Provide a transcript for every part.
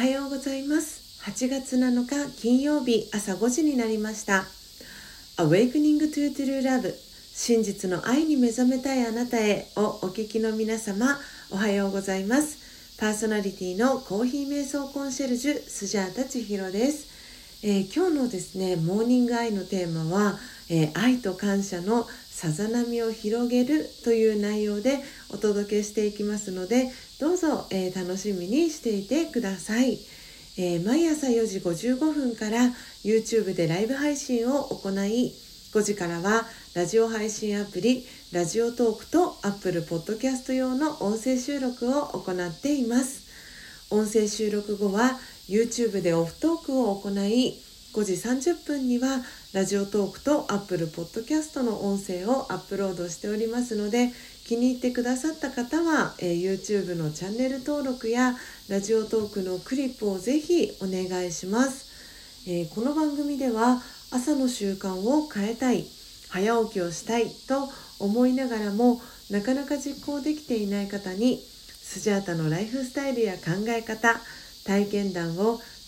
はようございます。8月7日金曜日朝5時になりました。Awakening to True Love 真実の愛に目覚めたいあなたへをお聞きの皆様おはようございます。パーソナリティのコーヒー瞑想コンシェルジュスジャータ千尋です、えー、今日のですねモーニングアイのテーマは、えー、愛と感謝のさざ波を広げるという内容でお届けしていきますのでどうぞ、えー、楽しみにしていてください、えー、毎朝4時55分から YouTube でライブ配信を行い5時からはラジオ配信アプリラジオトークと Apple Podcast 用の音声収録を行っています。音声収録後は YouTube でオフトークを行い5時30分にはラジオトークと Apple Podcast の音声をアップロードしておりますので気に入ってくださった方は、えー、YouTube のチャンネル登録やラジオトークのクリップをぜひお願いします、えー、この番組では朝の習慣を変えたい早起きをしたいと思いながらもなかなか実行できていない方にスジャータのライフスタイルや考え方体験談を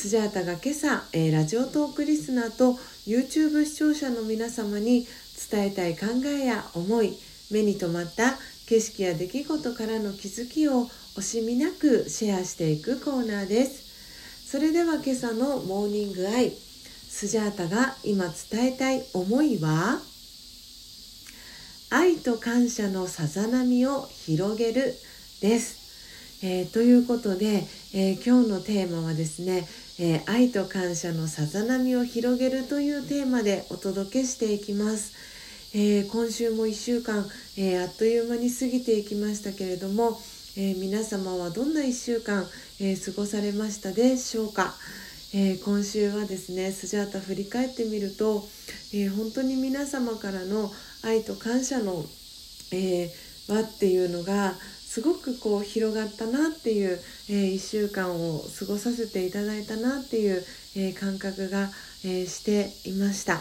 スジャータが今朝、えー、ラジオトークリスナーと YouTube 視聴者の皆様に伝えたい考えや思い目に留まった景色や出来事からの気づきを惜しみなくシェアしていくコーナーです。それでは今朝のモーニングアイスジャータが今伝えたい思いは？愛と感謝のさざ波を広げるです、えー、ということで、えー、今日のテーマはですねえー、愛と感謝のさざ波を広げるというテーマでお届けしていきます。えー、今週も1週間、えー、あっという間に過ぎていきましたけれども、え皆様はどんな1週間、え過ごされましたでしょうか、え今週はですねスジャータ振り返ってみると、え本当に皆様からの愛と感謝の、え輪っていうのがすごくこう広がったなっていう、えー、1週間を過ごさせていただいたなっていう、えー、感覚が、えー、していました。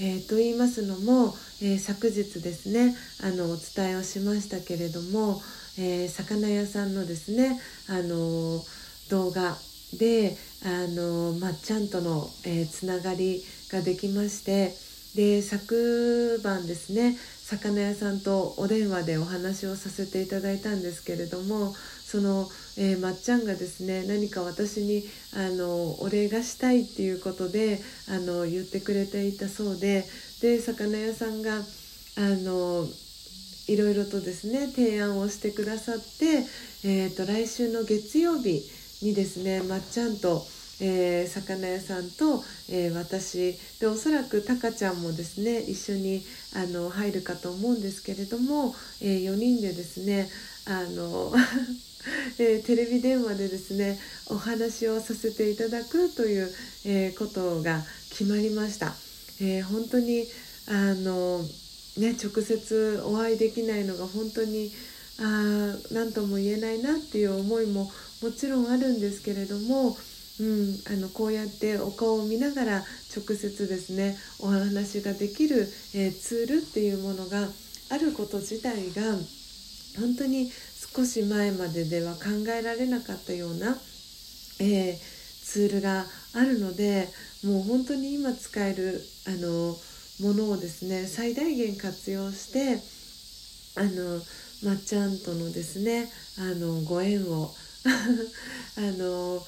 えー、と言いますのも、え昨日ですねあのお伝えをしましたけれども、え魚屋さんのですねあの動画であのまっちゃんとの、えつながりができましてで昨晩ですね魚屋さんとお電話でお話をさせていただいたんですけれどもその、えー、まっちゃんがですね何か私にあのお礼がしたいっていうことであの言ってくれていたそうでで魚屋さんがあのいろいろとですね提案をしてくださって、えーと、来週の月曜日にですねまっちゃんとえー、魚屋さんと、えー、私でおそらくタカちゃんもですね一緒にあの入るかと思うんですけれども、えー、4人でですねあの えー、テレビ電話でですねお話をさせていただくという、えー、ことが決まりました。えー、本当にあの、ね、直接お会いできないのが本当にあ何とも言えないなっていう思いももちろんあるんですけれどもうん、あのこうやってお顔を見ながら直接ですねお話ができる、えー、ツールっていうものがあること自体が本当に少し前まででは考えられなかったような、えー、ツールがあるのでもう本当に今使えるあのものをですね最大限活用してあのまっちゃんとのですねあのご縁を あの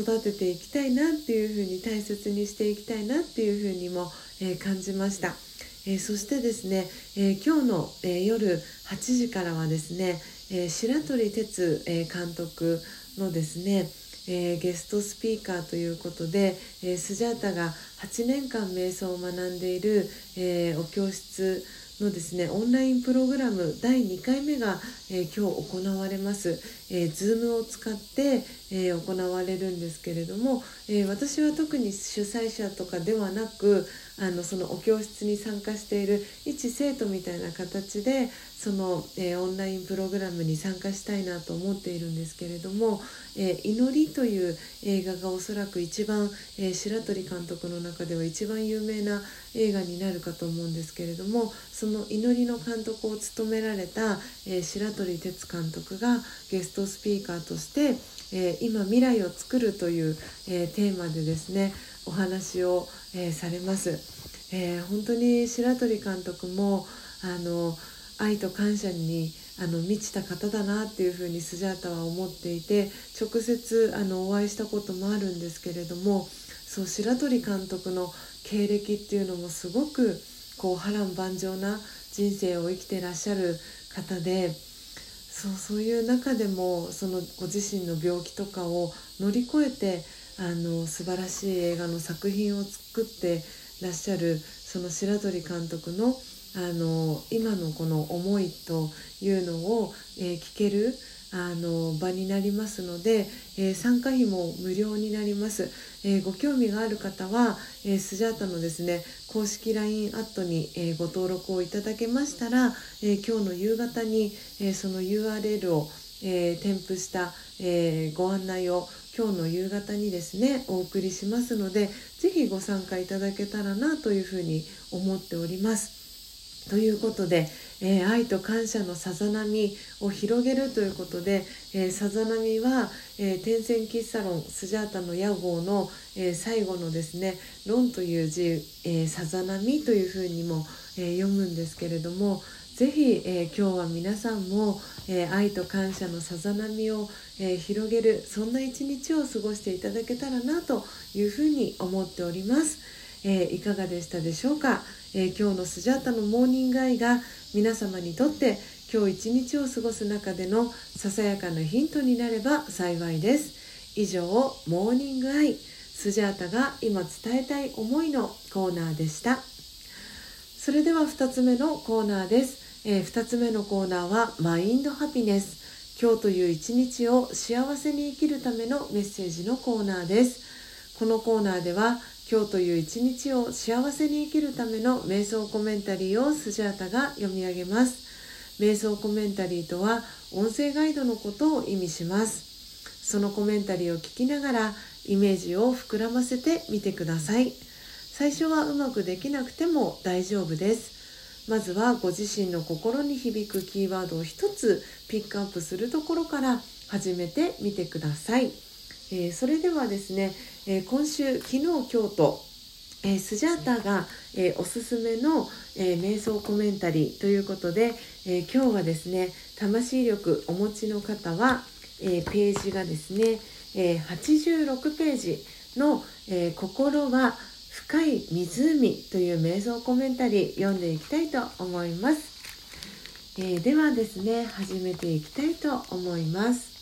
育てていきたいなっていうふうに大切にしていきたいなっていうふうにも、え感じました。えそしてですね、え今日の、え夜8時からはですね、え白鳥哲、え監督のですね、えー、ゲストスピーカーということで、えー、スジャータが8年間瞑想を学んでいる、えー、お教室のですね。オンラインプログラム第2回目が、えー、今日行われます、えー、Zoom を使って、えー、行われるんですけれども、え私は特に主催者とかではなくあのそのお教室に参加している一生徒みたいな形でその、えオンラインプログラムに参加したいなと思っているんですけれども「え祈り」という映画がおそらく一番、え白鳥監督の中では一番有名な映画になるかと思うんですけれどもその祈りの監督を務められた、え白鳥哲監督がゲストスピーカーとして、え今未来を作るという、えテーマでですねお話を、えされます、え本当に白鳥監督もあの愛と感謝にあの満ちた方だなっていうふうにスジャータは思っていて直接あのお会いしたこともあるんですけれどもそう白鳥監督の経歴っていうのもすごくこう波乱万丈な人生を生きてらっしゃる方でそうそういう中でもそのご自身の病気とかを乗り越えてあの素晴らしい映画の作品を作ってらっしゃるその白鳥監督のあの今のこの思いというのを、えー、聞けるあの場になりますので、えー、参加費も無料になります、えー、ご興味がある方は、えー、スジャータのですね公式 LINE アットに、えご登録をいただけましたら、え今日の夕方に、えその URL を、え添付した、えご案内を今日の夕方にですねお送りしますので是非ご参加いただけたらなというふうに思っております。ということで、えー、愛と感謝のさざ波を広げるということで、え、さざ波は、えー、天線喫茶論スジャータの屋号の、えー、最後のですね「論」という字、え、さざ波というふうにも、えー、読むんですけれどもぜひ、えー、今日は皆さんも、えー、愛と感謝のさざ波を、えー、広げるそんな一日を過ごしていただけたらなというふうに思っております。えいかがでしたでしょうか？え、今日のスジャータのモーニングアイが皆様にとって今日一日を過ごす中でのささやかなヒントになれば幸いです。以上モーニングアイスジャータが今伝えたい思いのコーナーでした。それでは2つ目のコーナーです、えー、2つ目のコーナーはマインドハピネス。今日という一日を幸せに生きるためのメッセージのコーナーです。このコーナーでは今日という一日を幸せに生きるための瞑想コメンタリーをスジャータが読み上げます。瞑想コメンタリーとは音声ガイドのことを意味します。そのコメンタリーを聞きながらイメージを膨らませてみてください。最初はうまくできなくても大丈夫です。まずはご自身の心に響くキーワードを一つピックアップするところから始めてみてください、えー、それではですねえー、今週昨日今日と、えー、スジャータが、え、おすすめの、え瞑想コメンタリーということで、え今日はですね魂力お持ちの方は、えページがですね、え86ページの、え心は深い湖という瞑想コメンタリー読んでいきたいと思います、えではですね始めていきたいと思います。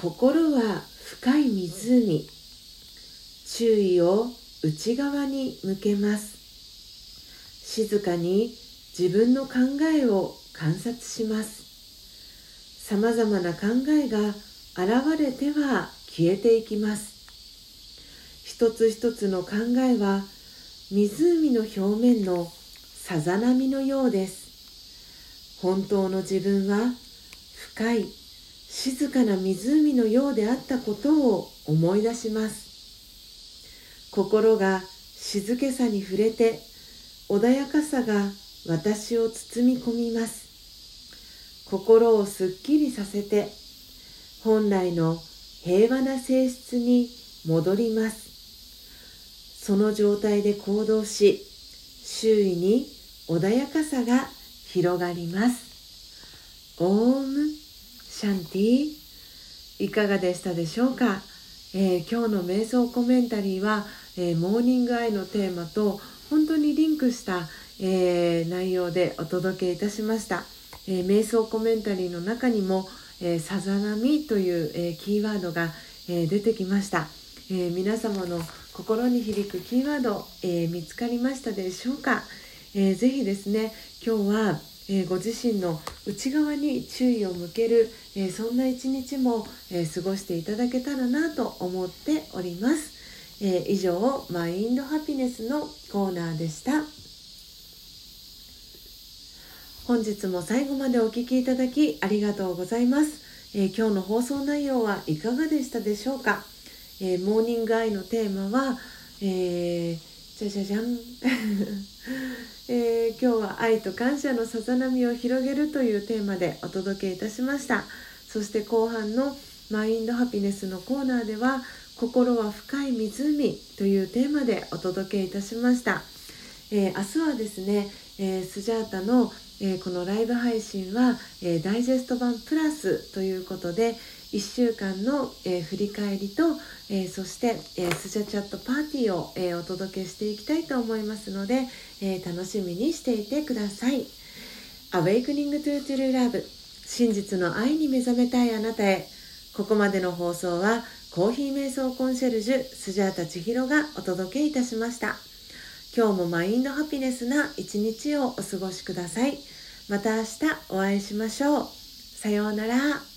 心は深い湖。注意を内側に向けます。静かに自分の考えを観察します。さまざまな考えが現れては消えていきます。一つ一つの考えは湖の表面のさざ波のようです。本当の自分は深い静かな湖のようであったことを思い出します。心が静けさに触れて穏やかさが私を包み込みます。心をすっきりさせて本来の平和な性質に戻ります。その状態で行動し周囲に穏やかさが広がります。オームシャンティいかがでしたでしょうか、えー、今日の瞑想コメンタリーは、えー、モーニングアイのテーマと本当にリンクした、えー、内容でお届けいたしました、え瞑想コメンタリーの中にも、えさざ波という、えキーワードが、え出てきました、え皆様の心に響くキーワード、え見つかりましたでしょうか、えー、ぜひですね今日はえー、ご自身の内側に注意を向ける、え、そんな一日も、え、過ごしていただけたらなと思っております、え以上マインドハピネスのコーナーでした。本日も最後までお聴きいただきありがとうございます、え今日の放送内容はいかがでしたでしょうか、えモーニングアイのテーマは、えじゃじゃじゃん。えー、今日は愛と感謝のさざ波を広げるというテーマでお届けいたしました。そして後半のマインドハピネスのコーナーでは心は深い湖というテーマでお届けいたしました、えー、明日はですね、え、スジャータの、えこのライブ配信は、えダイジェスト版プラスということで1週間の、え振り返りと、えそして、えスジャチャットパーティーを、えお届けしていきたいと思いますので、え、楽しみにしていてください。Awakening to True Love 真実の愛に目覚めたいあなたへ。ここまでの放送はコーヒー瞑想コンシェルジュスジャータ千尋がお届けいたしました。今日もマインドハピネスな一日をお過ごしください。また明日お会いしましょう。さようなら。